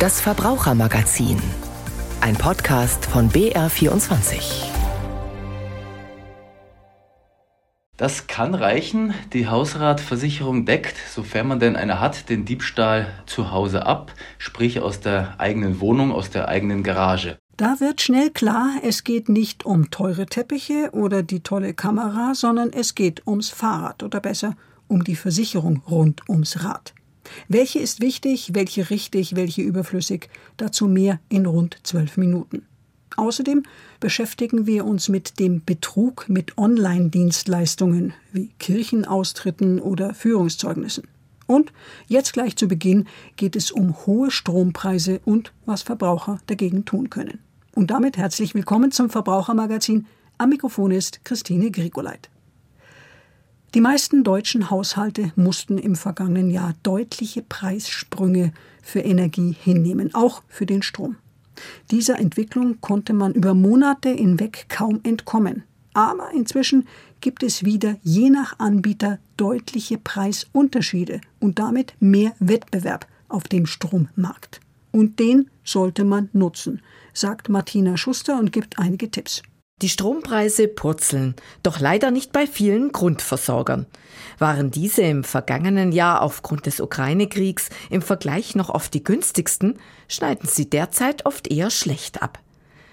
Das Verbrauchermagazin. Ein Podcast von BR24. Das kann reichen. Die Hausratversicherung deckt, sofern man denn eine hat, den Diebstahl zu Hause ab, sprich aus der eigenen Wohnung, aus der eigenen Garage. Da wird schnell klar, es geht nicht um teure Teppiche oder die tolle Kamera, sondern es geht ums Fahrrad oder besser um die Versicherung rund ums Rad. Welche ist wichtig, welche richtig, welche überflüssig? Dazu mehr in rund zwölf Minuten. Außerdem beschäftigen wir uns mit dem Betrug mit Online-Dienstleistungen wie Kirchenaustritten oder Führungszeugnissen. Und jetzt gleich zu Beginn geht es um hohe Strompreise und was Verbraucher dagegen tun können. Und damit herzlich willkommen zum Verbrauchermagazin. Am Mikrofon ist Christine Grigoleit. Die meisten deutschen Haushalte mussten im vergangenen Jahr deutliche Preissprünge für Energie hinnehmen, auch für den Strom. Dieser Entwicklung konnte man über Monate hinweg kaum entkommen. Aber inzwischen gibt es wieder je nach Anbieter deutliche Preisunterschiede und damit mehr Wettbewerb auf dem Strommarkt. Und den sollte man nutzen, sagt Martina Schuster und gibt einige Tipps. Die Strompreise purzeln, doch leider nicht bei vielen Grundversorgern. Waren diese im vergangenen Jahr aufgrund des Ukraine-Kriegs im Vergleich noch oft die günstigsten, schneiden sie derzeit oft eher schlecht ab.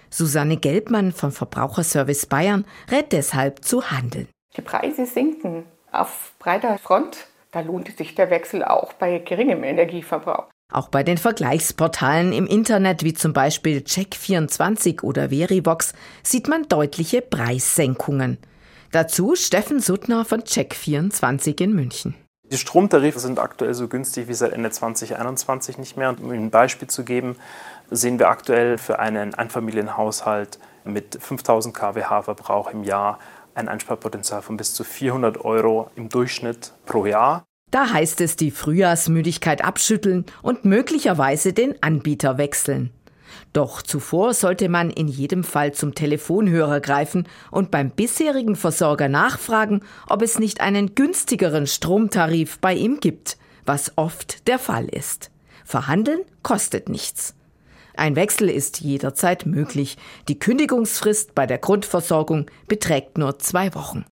Susanne Gelbmann vom Verbraucherservice Bayern rät deshalb zu handeln. Die Preise sinken auf breiter Front. Da lohnt sich der Wechsel auch bei geringem Energieverbrauch. Auch bei den Vergleichsportalen im Internet wie zum Beispiel Check24 oder Verivox sieht man deutliche Preissenkungen. Dazu Steffen Suttner von Check24 in München. Die Stromtarife sind aktuell so günstig wie seit Ende 2021 nicht mehr. Und um Ihnen ein Beispiel zu geben, sehen wir aktuell für einen Einfamilienhaushalt mit 5000 kWh Verbrauch im Jahr ein Einsparpotenzial von bis zu 400 Euro im Durchschnitt pro Jahr. Da heißt es die Frühjahrsmüdigkeit abschütteln und möglicherweise den Anbieter wechseln. Doch zuvor sollte man in jedem Fall zum Telefonhörer greifen und beim bisherigen Versorger nachfragen, ob es nicht einen günstigeren Stromtarif bei ihm gibt, was oft der Fall ist. Verhandeln kostet nichts. Ein Wechsel ist jederzeit möglich. Die Kündigungsfrist bei der Grundversorgung beträgt nur zwei Wochen.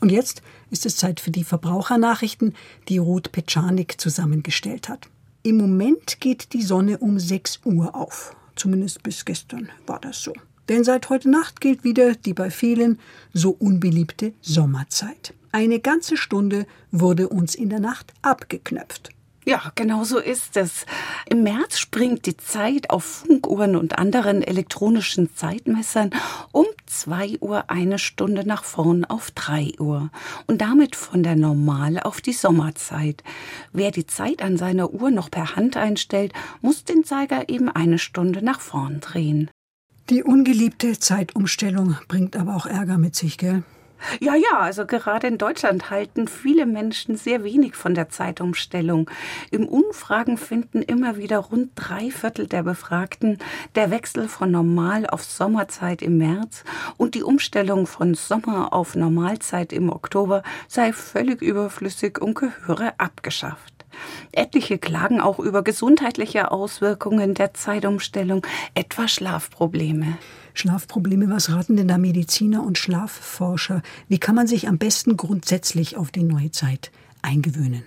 Und jetzt ist es Zeit für die Verbrauchernachrichten, die Ruth Petschanik zusammengestellt hat. Im Moment geht die Sonne um 6 Uhr auf. Zumindest bis gestern war das so. Denn seit heute Nacht gilt wieder die bei vielen so unbeliebte Sommerzeit. Eine ganze Stunde wurde uns in der Nacht abgeknöpft. Ja, genau so ist es. Im März springt die Zeit auf Funkuhren und anderen elektronischen Zeitmessern um zwei Uhr eine Stunde nach vorn auf drei Uhr und damit von der Normal auf die Sommerzeit. Wer die Zeit an seiner Uhr noch per Hand einstellt, muss den Zeiger eben eine Stunde nach vorn drehen. Die ungeliebte Zeitumstellung bringt aber auch Ärger mit sich, gell? Ja, ja, also gerade in Deutschland halten viele Menschen sehr wenig von der Zeitumstellung. Im Umfragen finden immer wieder rund drei Viertel der Befragten, der Wechsel von Normal auf Sommerzeit im März und die Umstellung von Sommer auf Normalzeit im Oktober sei völlig überflüssig und gehöre abgeschafft. Etliche klagen auch über gesundheitliche Auswirkungen der Zeitumstellung, etwa Schlafprobleme. Schlafprobleme, was raten denn da Mediziner und Schlafforscher? Wie kann man sich am besten grundsätzlich auf die neue Zeit eingewöhnen?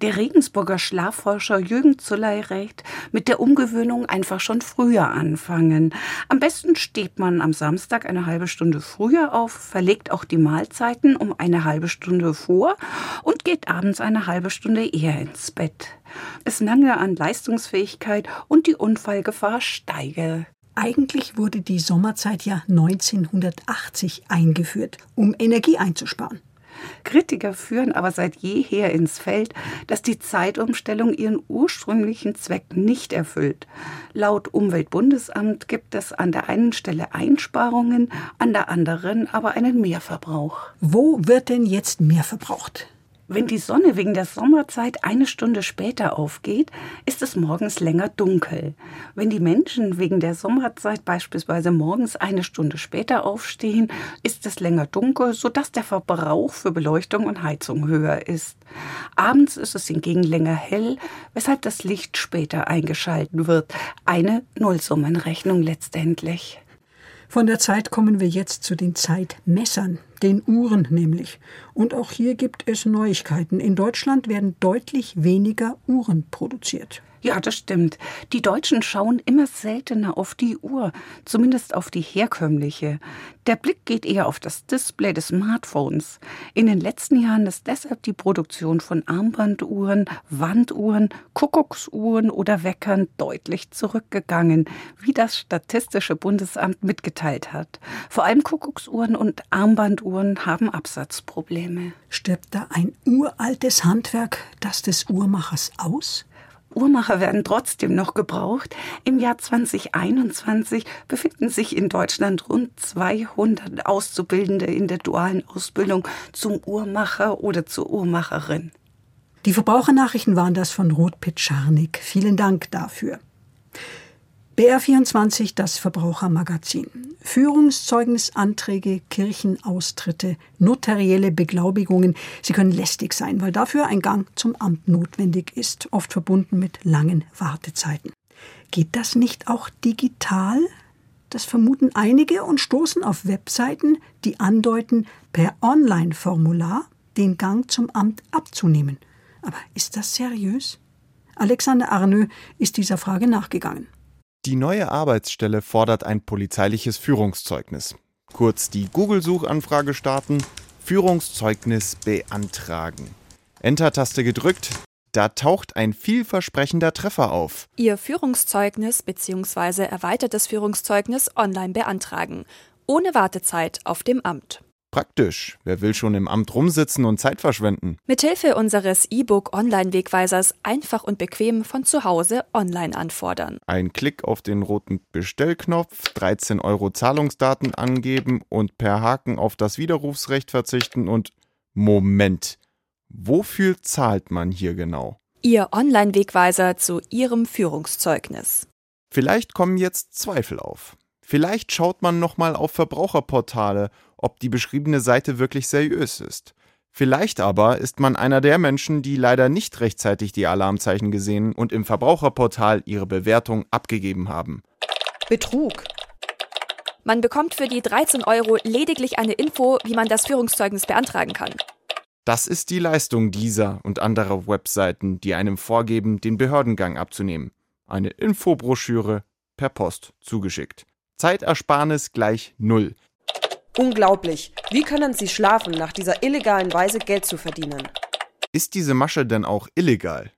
Der Regensburger Schlafforscher Jürgen Zulley rät, mit der Umgewöhnung einfach schon früher anfangen. Am besten steht man am Samstag eine halbe Stunde früher auf, verlegt auch die Mahlzeiten um eine halbe Stunde vor und geht abends eine halbe Stunde eher ins Bett. Es mangelt an Leistungsfähigkeit und die Unfallgefahr steige. Eigentlich wurde die Sommerzeit ja 1980 eingeführt, um Energie einzusparen. Kritiker führen aber seit jeher ins Feld, dass die Zeitumstellung ihren ursprünglichen Zweck nicht erfüllt. Laut Umweltbundesamt gibt es an der einen Stelle Einsparungen, an der anderen aber einen Mehrverbrauch. Wo wird denn jetzt mehr verbraucht? Wenn die Sonne wegen der Sommerzeit eine Stunde später aufgeht, ist es morgens länger dunkel. Wenn die Menschen wegen der Sommerzeit beispielsweise morgens eine Stunde später aufstehen, ist es länger dunkel, sodass der Verbrauch für Beleuchtung und Heizung höher ist. Abends ist es hingegen länger hell, weshalb das Licht später eingeschalten wird. Eine Nullsummenrechnung letztendlich. Von der Zeit kommen wir jetzt zu den Zeitmessern, den Uhren nämlich. Und auch hier gibt es Neuigkeiten. In Deutschland werden deutlich weniger Uhren produziert. Ja, das stimmt. Die Deutschen schauen immer seltener auf die Uhr, zumindest auf die herkömmliche. Der Blick geht eher auf das Display des Smartphones. In den letzten Jahren ist deshalb die Produktion von Armbanduhren, Wanduhren, Kuckucksuhren oder Weckern deutlich zurückgegangen, wie das Statistische Bundesamt mitgeteilt hat. Vor allem Kuckucksuhren und Armbanduhren haben Absatzprobleme. Stirbt da ein uraltes Handwerk, das des Uhrmachers aus? Uhrmacher werden trotzdem noch gebraucht. Im Jahr 2021 befinden sich in Deutschland rund 200 Auszubildende in der dualen Ausbildung zum Uhrmacher oder zur Uhrmacherin. Die Verbrauchernachrichten waren das von Ruth Pitscharnik. Vielen Dank dafür. BR24, das Verbrauchermagazin. Führungszeugnisanträge, Kirchenaustritte, notarielle Beglaubigungen. Sie können lästig sein, weil dafür ein Gang zum Amt notwendig ist, oft verbunden mit langen Wartezeiten. Geht das nicht auch digital? Das vermuten einige und stoßen auf Webseiten, die andeuten, per Online-Formular den Gang zum Amt abzunehmen. Aber ist das seriös? Alexander Arnö ist dieser Frage nachgegangen. Die neue Arbeitsstelle fordert ein polizeiliches Führungszeugnis. Kurz die Google-Suchanfrage starten, Führungszeugnis beantragen. Enter-Taste gedrückt, da taucht ein vielversprechender Treffer auf. Ihr Führungszeugnis bzw. erweitertes Führungszeugnis online beantragen, ohne Wartezeit auf dem Amt. Praktisch. Wer will schon im Amt rumsitzen und Zeit verschwenden? Mithilfe unseres E-Book Online-Wegweisers einfach und bequem von zu Hause online anfordern. Ein Klick auf den roten Bestellknopf, 13 Euro Zahlungsdaten angeben und per Haken auf das Widerrufsrecht verzichten und Moment. Wofür zahlt man hier genau? Ihr Online-Wegweiser zu Ihrem Führungszeugnis. Vielleicht kommen jetzt Zweifel auf. Vielleicht schaut man nochmal auf Verbraucherportale, ob die beschriebene Seite wirklich seriös ist. Vielleicht aber ist man einer der Menschen, die leider nicht rechtzeitig die Alarmzeichen gesehen und im Verbraucherportal ihre Bewertung abgegeben haben. Betrug. Man bekommt für die 13 Euro lediglich eine Info, wie man das Führungszeugnis beantragen kann. Das ist die Leistung dieser und anderer Webseiten, die einem vorgeben, den Behördengang abzunehmen. Eine Infobroschüre per Post zugeschickt. Zeitersparnis gleich null. Unglaublich. Wie können Sie schlafen, nach dieser illegalen Weise Geld zu verdienen? Ist diese Masche denn auch illegal?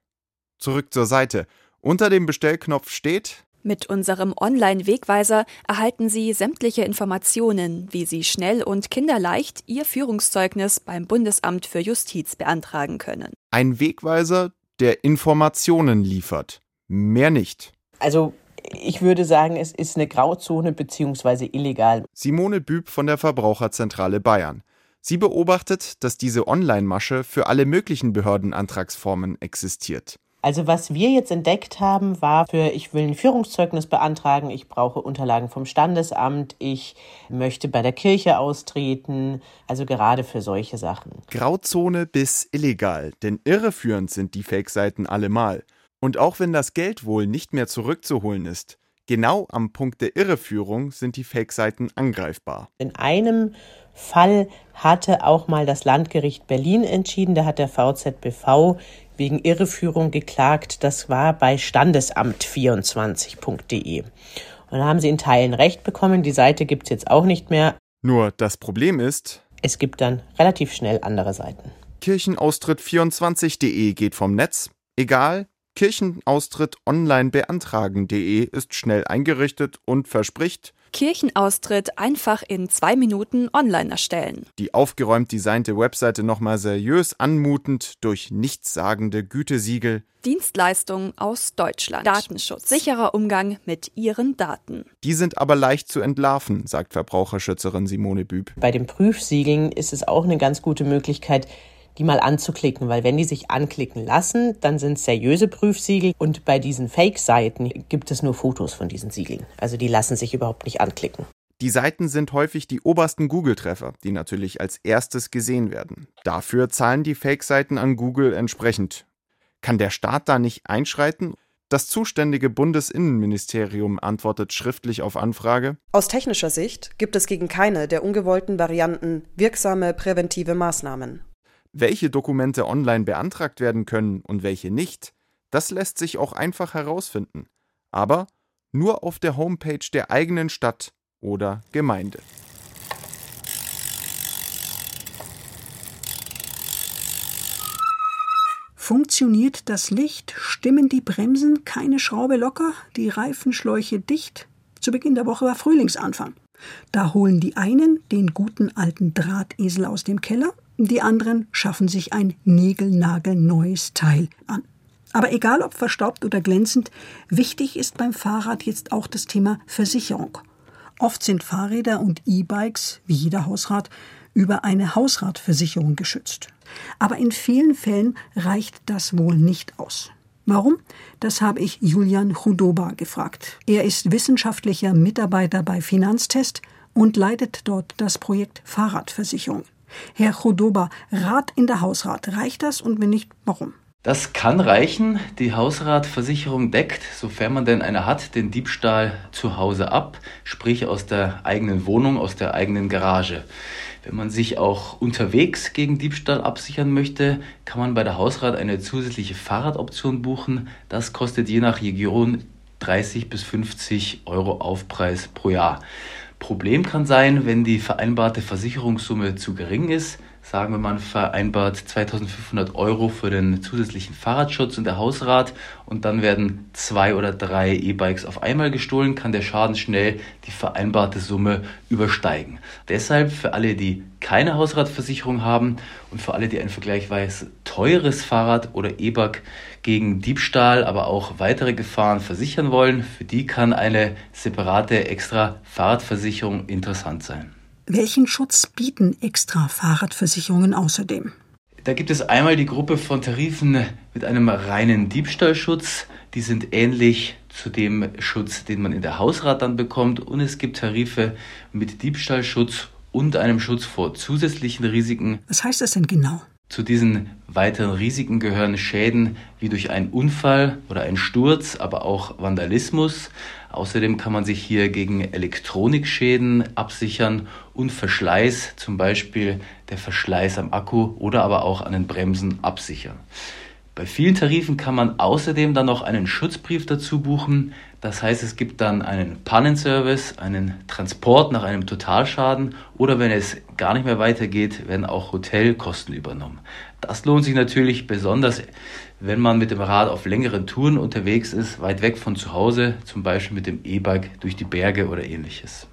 Zurück zur Seite. Unter dem Bestellknopf steht Mit unserem Online-Wegweiser erhalten Sie sämtliche Informationen, wie Sie schnell und kinderleicht Ihr Führungszeugnis beim Bundesamt für Justiz beantragen können. ein Wegweiser, der Informationen liefert. Mehr nicht. Also ich würde sagen, es ist eine Grauzone beziehungsweise illegal. Simone Büb von der Verbraucherzentrale Bayern. Sie beobachtet, dass diese Online-Masche für alle möglichen Behördenantragsformen existiert. Also was wir jetzt entdeckt haben, war für, ich will ein Führungszeugnis beantragen, ich brauche Unterlagen vom Standesamt, ich möchte bei der Kirche austreten, also gerade für solche Sachen. Grauzone bis illegal, denn irreführend sind die Fake-Seiten allemal. Und auch wenn das Geld wohl nicht mehr zurückzuholen ist, genau am Punkt der Irreführung sind die Fake-Seiten angreifbar. In einem Fall hatte auch mal das Landgericht Berlin entschieden, da hat der VZBV wegen Irreführung geklagt, das war bei standesamt24.de. Und da haben sie in Teilen Recht bekommen, die Seite gibt es jetzt auch nicht mehr. Nur das Problem ist, Es gibt dann relativ schnell andere Seiten. Kirchenaustritt24.de geht vom Netz. Egal, Kirchenaustritt online beantragen.de ist schnell eingerichtet und verspricht, Kirchenaustritt einfach in zwei Minuten online erstellen. die aufgeräumt designte Webseite nochmal seriös anmutend durch nichtssagende Gütesiegel. Dienstleistung aus Deutschland. Datenschutz. Sicherer Umgang mit Ihren Daten. Die sind aber leicht zu entlarven, sagt Verbraucherschützerin Simone Büb. Bei den Prüfsiegeln ist es auch eine ganz gute Möglichkeit, die mal anzuklicken, weil wenn die sich anklicken lassen, dann sind es seriöse Prüfsiegel und bei diesen Fake-Seiten gibt es nur Fotos von diesen Siegeln. Also die lassen sich überhaupt nicht anklicken. Die Seiten sind häufig die obersten Google-Treffer, die natürlich als erstes gesehen werden. Dafür zahlen die Fake-Seiten an Google entsprechend. Kann der Staat da nicht einschreiten? Das zuständige Bundesinnenministerium antwortet schriftlich auf Anfrage. Aus technischer Sicht gibt es gegen keine der ungewollten Varianten wirksame präventive Maßnahmen. Welche Dokumente online beantragt werden können und welche nicht, das lässt sich auch einfach herausfinden. Aber nur auf der Homepage der eigenen Stadt oder Gemeinde. Funktioniert das Licht? Stimmen die Bremsen? Keine Schraube locker? Die Reifenschläuche dicht? Zu Beginn der Woche war Frühlingsanfang. Da holen die einen den guten alten Drahtesel aus dem Keller, die anderen schaffen sich ein niegelnagelneues Teil an. Aber egal ob verstaubt oder glänzend, wichtig ist beim Fahrrad jetzt auch das Thema Versicherung. Oft sind Fahrräder und E-Bikes, wie jeder Hausrat, über eine Hausratversicherung geschützt. Aber in vielen Fällen reicht das wohl nicht aus. Warum? Das habe ich Julian Chudoba gefragt. Er ist wissenschaftlicher Mitarbeiter bei Finanztest und leitet dort das Projekt Fahrradversicherung. Herr Chudoba, Rat in der Hausrat, reicht das und wenn nicht, warum? Das kann reichen. Die Hausratversicherung deckt, sofern man denn eine hat, den Diebstahl zu Hause ab, sprich aus der eigenen Wohnung, aus der eigenen Garage. Wenn man sich auch unterwegs gegen Diebstahl absichern möchte, kann man bei der Hausrat eine zusätzliche Fahrradoption buchen. Das kostet je nach Region 30 bis 50 Euro Aufpreis pro Jahr. Problem kann sein, wenn die vereinbarte Versicherungssumme zu gering ist sagen wir, man vereinbart 2500 Euro für den zusätzlichen Fahrradschutz und der Hausrat und dann werden zwei oder drei E-Bikes auf einmal gestohlen, kann der Schaden schnell die vereinbarte Summe übersteigen. Deshalb für alle, die keine Hausratversicherung haben und für alle, die ein vergleichsweise teures Fahrrad oder E-Bike gegen Diebstahl, aber auch weitere Gefahren versichern wollen, für die kann eine separate extra Fahrradversicherung interessant sein. Welchen Schutz bieten extra Fahrradversicherungen außerdem? Da gibt es einmal die Gruppe von Tarifen mit einem reinen Diebstahlschutz. Die sind ähnlich zu dem Schutz, den man in der Hausrat dann bekommt. Und es gibt Tarife mit Diebstahlschutz und einem Schutz vor zusätzlichen Risiken. Was heißt das denn genau? Zu diesen weiteren Risiken gehören Schäden wie durch einen Unfall oder einen Sturz, aber auch Vandalismus. Außerdem kann man sich hier gegen Elektronikschäden absichern und Verschleiß, zum Beispiel der Verschleiß am Akku oder aber auch an den Bremsen absichern. Bei vielen Tarifen kann man außerdem dann noch einen Schutzbrief dazu buchen. Das heißt, es gibt dann einen Pannenservice, einen Transport nach einem Totalschaden oder wenn es gar nicht mehr weitergeht, werden auch Hotelkosten übernommen. Das lohnt sich natürlich besonders, wenn man mit dem Rad auf längeren Touren unterwegs ist, weit weg von zu Hause, zum Beispiel mit dem E-Bike durch die Berge oder ähnliches.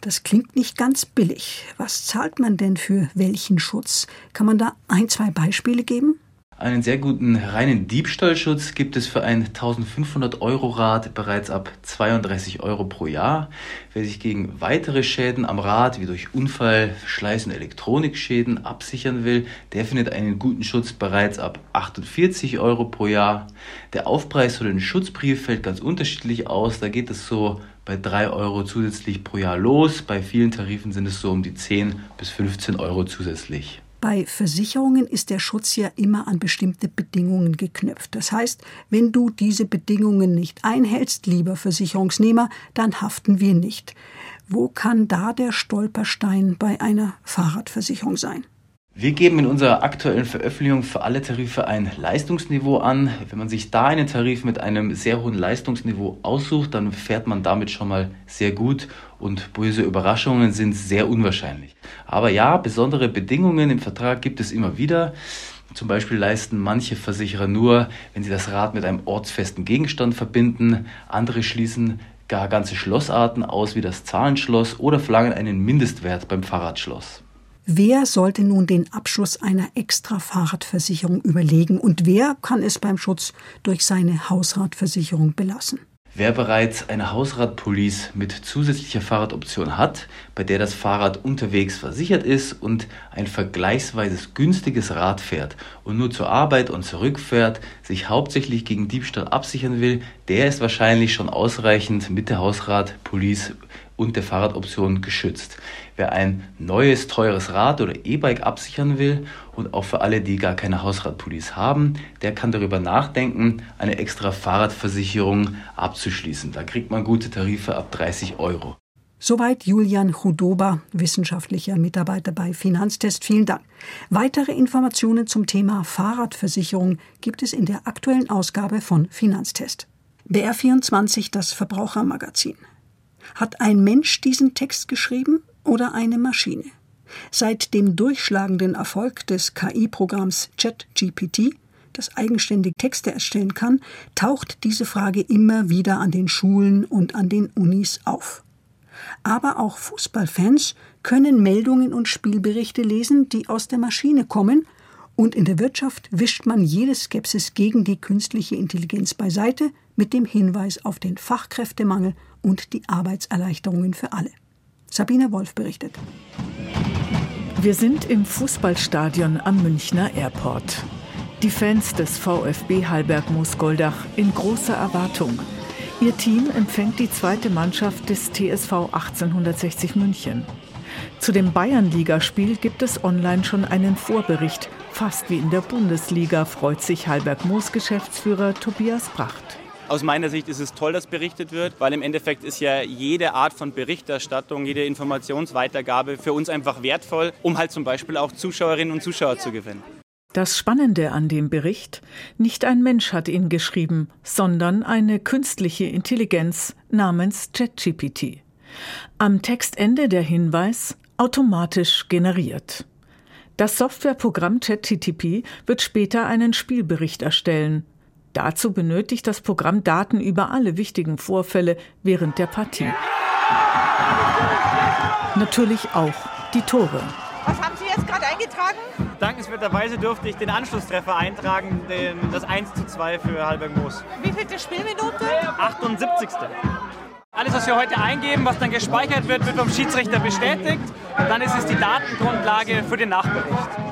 Das klingt nicht ganz billig. Was zahlt man denn für welchen Schutz? Kann man da ein, zwei Beispiele geben? Einen sehr guten reinen Diebstahlschutz gibt es für ein 1500 Euro Rad bereits ab 32 Euro pro Jahr. Wer sich gegen weitere Schäden am Rad wie durch Unfall, Verschleiß und Elektronikschäden absichern will, der findet einen guten Schutz bereits ab 48 Euro pro Jahr. Der Aufpreis für den Schutzbrief fällt ganz unterschiedlich aus. Da geht es so bei 3 Euro zusätzlich pro Jahr los. Bei vielen Tarifen sind es so um die 10 bis 15 Euro zusätzlich. Bei Versicherungen ist der Schutz ja immer an bestimmte Bedingungen geknüpft. Das heißt, wenn du diese Bedingungen nicht einhältst, lieber Versicherungsnehmer, dann haften wir nicht. Wo kann da der Stolperstein bei einer Fahrradversicherung sein? Wir geben in unserer aktuellen Veröffentlichung für alle Tarife ein Leistungsniveau an. Wenn man sich da einen Tarif mit einem sehr hohen Leistungsniveau aussucht, dann fährt man damit schon mal sehr gut und böse Überraschungen sind sehr unwahrscheinlich. Aber ja, besondere Bedingungen im Vertrag gibt es immer wieder. Zum Beispiel leisten manche Versicherer nur, wenn sie das Rad mit einem ortsfesten Gegenstand verbinden. Andere schließen gar ganze Schlossarten aus, wie das Zahlenschloss, oder verlangen einen Mindestwert beim Fahrradschloss. Wer sollte nun den Abschluss einer extra Fahrradversicherung überlegen und wer kann es beim Schutz durch seine Hausratversicherung belassen? Wer bereits eine Hausratpolice mit zusätzlicher Fahrradoption hat, bei der das Fahrrad unterwegs versichert ist und ein vergleichsweise günstiges Rad fährt und nur zur Arbeit und zurückfährt, sich hauptsächlich gegen Diebstahl absichern will, der ist wahrscheinlich schon ausreichend mit der Hausratpolice und der Fahrradoption geschützt. Wer ein neues, teures Rad oder E-Bike absichern will und auch für alle, die gar keine Hausradpolice haben, der kann darüber nachdenken, eine extra Fahrradversicherung abzuschließen. Da kriegt man gute Tarife ab 30 Euro. Soweit Julian Chudoba, wissenschaftlicher Mitarbeiter bei Finanztest. Vielen Dank. Weitere Informationen zum Thema Fahrradversicherung gibt es in der aktuellen Ausgabe von Finanztest. BR24, das Verbrauchermagazin. Hat ein Mensch diesen Text geschrieben oder eine Maschine? Seit dem durchschlagenden Erfolg des KI-Programms ChatGPT, das eigenständig Texte erstellen kann, taucht diese Frage immer wieder an den Schulen und an den Unis auf. Aber auch Fußballfans können Meldungen und Spielberichte lesen, die aus der Maschine kommen, und in der Wirtschaft wischt man jede Skepsis gegen die künstliche Intelligenz beiseite mit dem Hinweis auf den Fachkräftemangel und die Arbeitserleichterungen für alle. Sabine Wolf berichtet. Wir sind im Fußballstadion am Münchner Airport. Die Fans des VfB Hallberg Moosgoldach in großer Erwartung. Ihr Team empfängt die zweite Mannschaft des TSV 1860 München. Zu dem Bayernligaspiel gibt es online schon einen Vorbericht. Fast wie in der Bundesliga freut sich Hallberg Moos Geschäftsführer Tobias Bracht. Aus meiner Sicht ist es toll, dass berichtet wird, weil im Endeffekt ist ja jede Art von Berichterstattung, jede Informationsweitergabe für uns einfach wertvoll, um halt zum Beispiel auch Zuschauerinnen und Zuschauer zu gewinnen. Das Spannende an dem Bericht, nicht ein Mensch hat ihn geschrieben, sondern eine künstliche Intelligenz namens ChatGPT. Am Textende der Hinweis automatisch generiert. Das Softwareprogramm ChatGTP wird später einen Spielbericht erstellen, Dazu benötigt das Programm Daten über alle wichtigen Vorfälle während der Partie. Natürlich auch die Tore. Was haben Sie jetzt gerade eingetragen? Dankenswerterweise durfte ich den Anschlusstreffer eintragen, den, das 1 zu 2 für Halberg Moos. Wie viel die Spielminute? 78. Alles, was wir heute eingeben, was dann gespeichert wird, wird vom Schiedsrichter bestätigt. Dann ist es die Datengrundlage für den Nachbericht.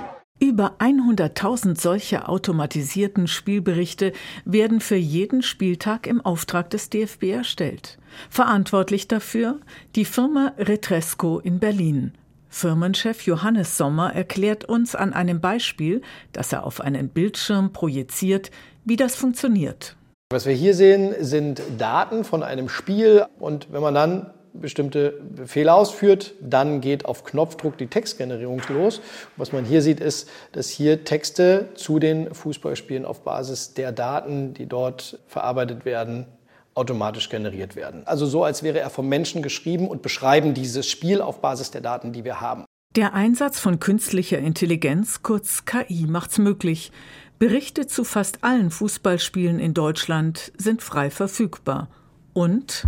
Über 100.000 solcher automatisierten Spielberichte werden für jeden Spieltag im Auftrag des DFB erstellt. Verantwortlich dafür die Firma Retresco in Berlin. Firmenchef Johannes Sommer erklärt uns an einem Beispiel, das er auf einen Bildschirm projiziert, wie das funktioniert. Was wir hier sehen, sind Daten von einem Spiel und wenn man dann bestimmte Befehle ausführt, dann geht auf Knopfdruck die Textgenerierung los. Was man hier sieht, ist, dass hier Texte zu den Fußballspielen auf Basis der Daten, die dort verarbeitet werden, automatisch generiert werden. Also so, als wäre er vom Menschen geschrieben und beschreiben dieses Spiel auf Basis der Daten, die wir haben. Der Einsatz von künstlicher Intelligenz, kurz KI, macht's möglich. Berichte zu fast allen Fußballspielen in Deutschland sind frei verfügbar. Und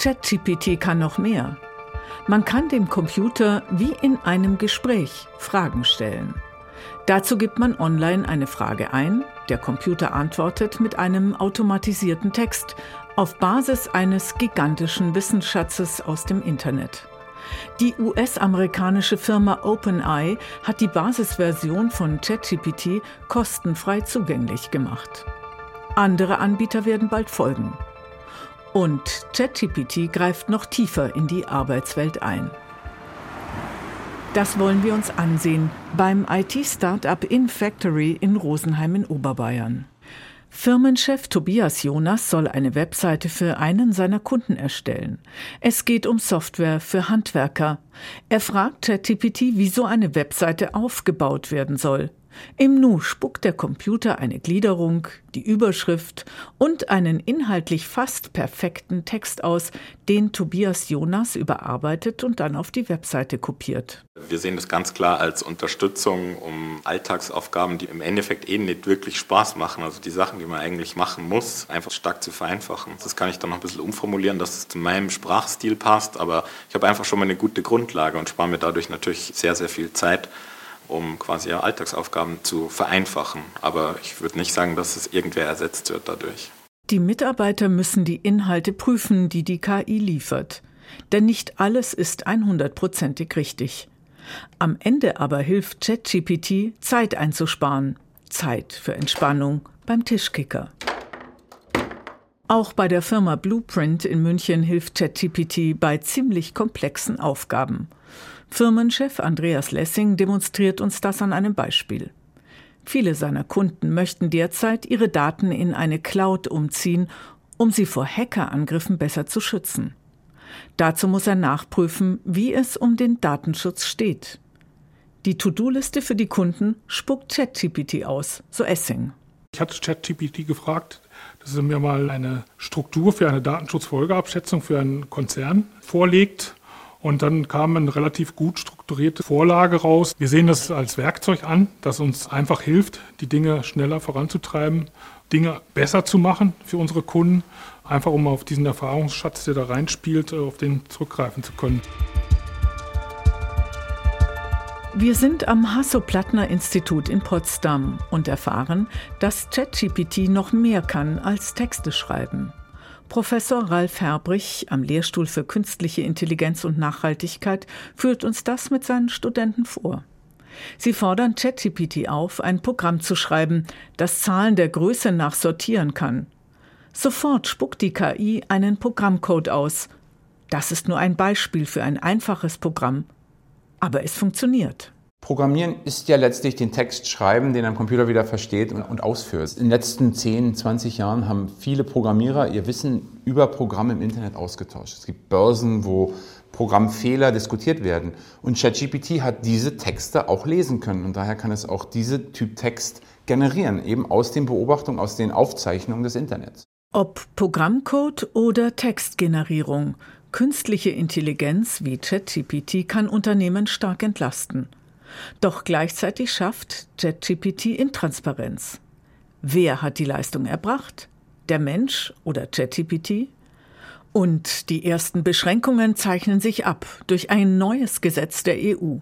ChatGPT kann noch mehr. Man kann dem Computer wie in einem Gespräch Fragen stellen. Dazu gibt man online eine Frage ein, der Computer antwortet mit einem automatisierten Text auf Basis eines gigantischen Wissensschatzes aus dem Internet. Die US-amerikanische Firma OpenEye hat die Basisversion von ChatGPT kostenfrei zugänglich gemacht. Andere Anbieter werden bald folgen. Und ChatGPT greift noch tiefer in die Arbeitswelt ein. Das wollen wir uns ansehen beim IT-Startup InFactory in Rosenheim in Oberbayern. Firmenchef Tobias Jonas soll eine Webseite für einen seiner Kunden erstellen. Es geht um Software für Handwerker. Er fragt ChatGPT, wie so eine Webseite aufgebaut werden soll. Im Nu spuckt der Computer eine Gliederung, die Überschrift und einen inhaltlich fast perfekten Text aus, den Tobias Jonas überarbeitet und dann auf die Webseite kopiert. Wir sehen das ganz klar als Unterstützung, um Alltagsaufgaben, die im Endeffekt eh nicht wirklich Spaß machen, also die Sachen, die man eigentlich machen muss, einfach stark zu vereinfachen. Das kann ich dann noch ein bisschen umformulieren, dass es zu meinem Sprachstil passt, aber ich habe einfach schon mal eine gute Grundlage und spare mir dadurch natürlich sehr, sehr viel Zeit um quasi ja, Alltagsaufgaben zu vereinfachen. Aber ich würde nicht sagen, dass es irgendwer ersetzt wird dadurch. Die Mitarbeiter müssen die Inhalte prüfen, die die KI liefert. Denn nicht alles ist 100%ig richtig. Am Ende aber hilft ChatGPT, Zeit einzusparen. Zeit für Entspannung beim Tischkicker. Auch bei der Firma Blueprint in München hilft ChatGPT bei ziemlich komplexen Aufgaben. Firmenchef Andreas Lessing demonstriert uns das an einem Beispiel. Viele seiner Kunden möchten derzeit ihre Daten in eine Cloud umziehen, um sie vor Hackerangriffen besser zu schützen. Dazu muss er nachprüfen, wie es um den Datenschutz steht. Die To-Do-Liste für die Kunden spuckt ChatGPT aus, so Essing. Ich hatte ChatGPT gefragt, dass er mir mal eine Struktur für eine Datenschutzfolgeabschätzung für einen Konzern vorlegt. Und dann kam eine relativ gut strukturierte Vorlage raus. Wir sehen das als Werkzeug an, das uns einfach hilft, die Dinge schneller voranzutreiben, Dinge besser zu machen für unsere Kunden, einfach um auf diesen Erfahrungsschatz, der da reinspielt, auf den zurückgreifen zu können. Wir sind am Hasso-Plattner-Institut in Potsdam und erfahren, dass ChatGPT noch mehr kann als Texte schreiben. Professor Ralf Herbrich am Lehrstuhl für künstliche Intelligenz und Nachhaltigkeit führt uns das mit seinen Studenten vor. Sie fordern ChatGPT auf, ein Programm zu schreiben, das Zahlen der Größe nach sortieren kann. Sofort spuckt die KI einen Programmcode aus. Das ist nur ein Beispiel für ein einfaches Programm. Aber es funktioniert. Programmieren ist ja letztlich den Text schreiben, den ein Computer wieder versteht und, und, ausführt. In den letzten 10, 20 Jahren haben viele Programmierer ihr Wissen über Programme im Internet ausgetauscht. Es gibt Börsen, wo Programmfehler diskutiert werden. Und ChatGPT hat diese Texte auch lesen können. Und daher kann es auch diese Typ Text generieren, eben aus den Beobachtungen, aus den Aufzeichnungen des Internets. Ob Programmcode oder Textgenerierung, künstliche Intelligenz wie ChatGPT kann Unternehmen stark entlasten. Doch gleichzeitig schafft ChatGPT Intransparenz. Wer hat die Leistung erbracht? Der Mensch oder ChatGPT? Und die ersten Beschränkungen zeichnen sich ab durch ein neues Gesetz der EU.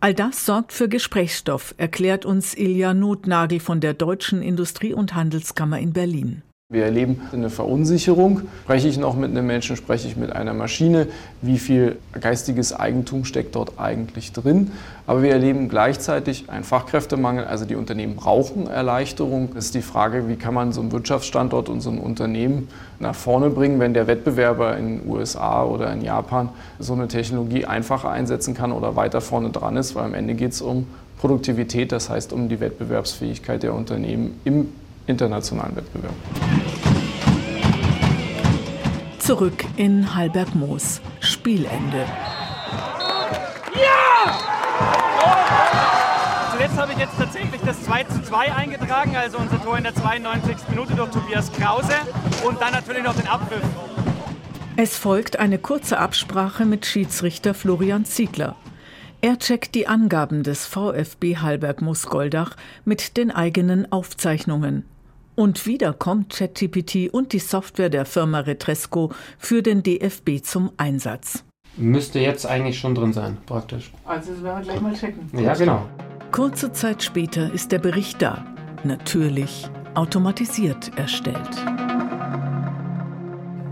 All das sorgt für Gesprächsstoff, erklärt uns Ilja Notnagel von der Deutschen Industrie- und Handelskammer in Berlin. Wir erleben eine Verunsicherung. Spreche ich noch mit einem Menschen, spreche ich mit einer Maschine? Wie viel geistiges Eigentum steckt dort eigentlich drin? Aber wir erleben gleichzeitig einen Fachkräftemangel. Also die Unternehmen brauchen Erleichterung. Es ist die Frage, wie kann man so einen Wirtschaftsstandort und so ein Unternehmen nach vorne bringen, wenn der Wettbewerber in den USA oder in Japan so eine Technologie einfacher einsetzen kann oder weiter vorne dran ist, weil am Ende geht es um Produktivität, das heißt um die Wettbewerbsfähigkeit der Unternehmen im internationalen Wettbewerb. Zurück in Halbergmoos. Spielende. Ja! Zuletzt habe ich jetzt tatsächlich das 2 zu 2 eingetragen, also unser Tor in der 92. Minute durch Tobias Krause und dann natürlich noch den Abpfiff. Es folgt eine kurze Absprache mit Schiedsrichter Florian Ziegler. Er checkt die Angaben des VfB Halberg-Moos-Goldach mit den eigenen Aufzeichnungen. Und wieder kommt ChatGPT und die Software der Firma Retresco für den DFB zum Einsatz. Müsste jetzt eigentlich schon drin sein, praktisch. Also das werden wir gleich mal checken. Ja, genau. Kurze Zeit später ist der Bericht da. Natürlich automatisiert erstellt.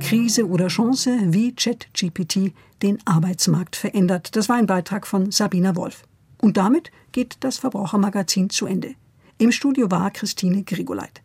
Krise oder Chance, wie ChatGPT den Arbeitsmarkt verändert. Das war ein Beitrag von Sabina Wolf. Und damit geht das Verbrauchermagazin zu Ende. Im Studio war Christine Grigoleit.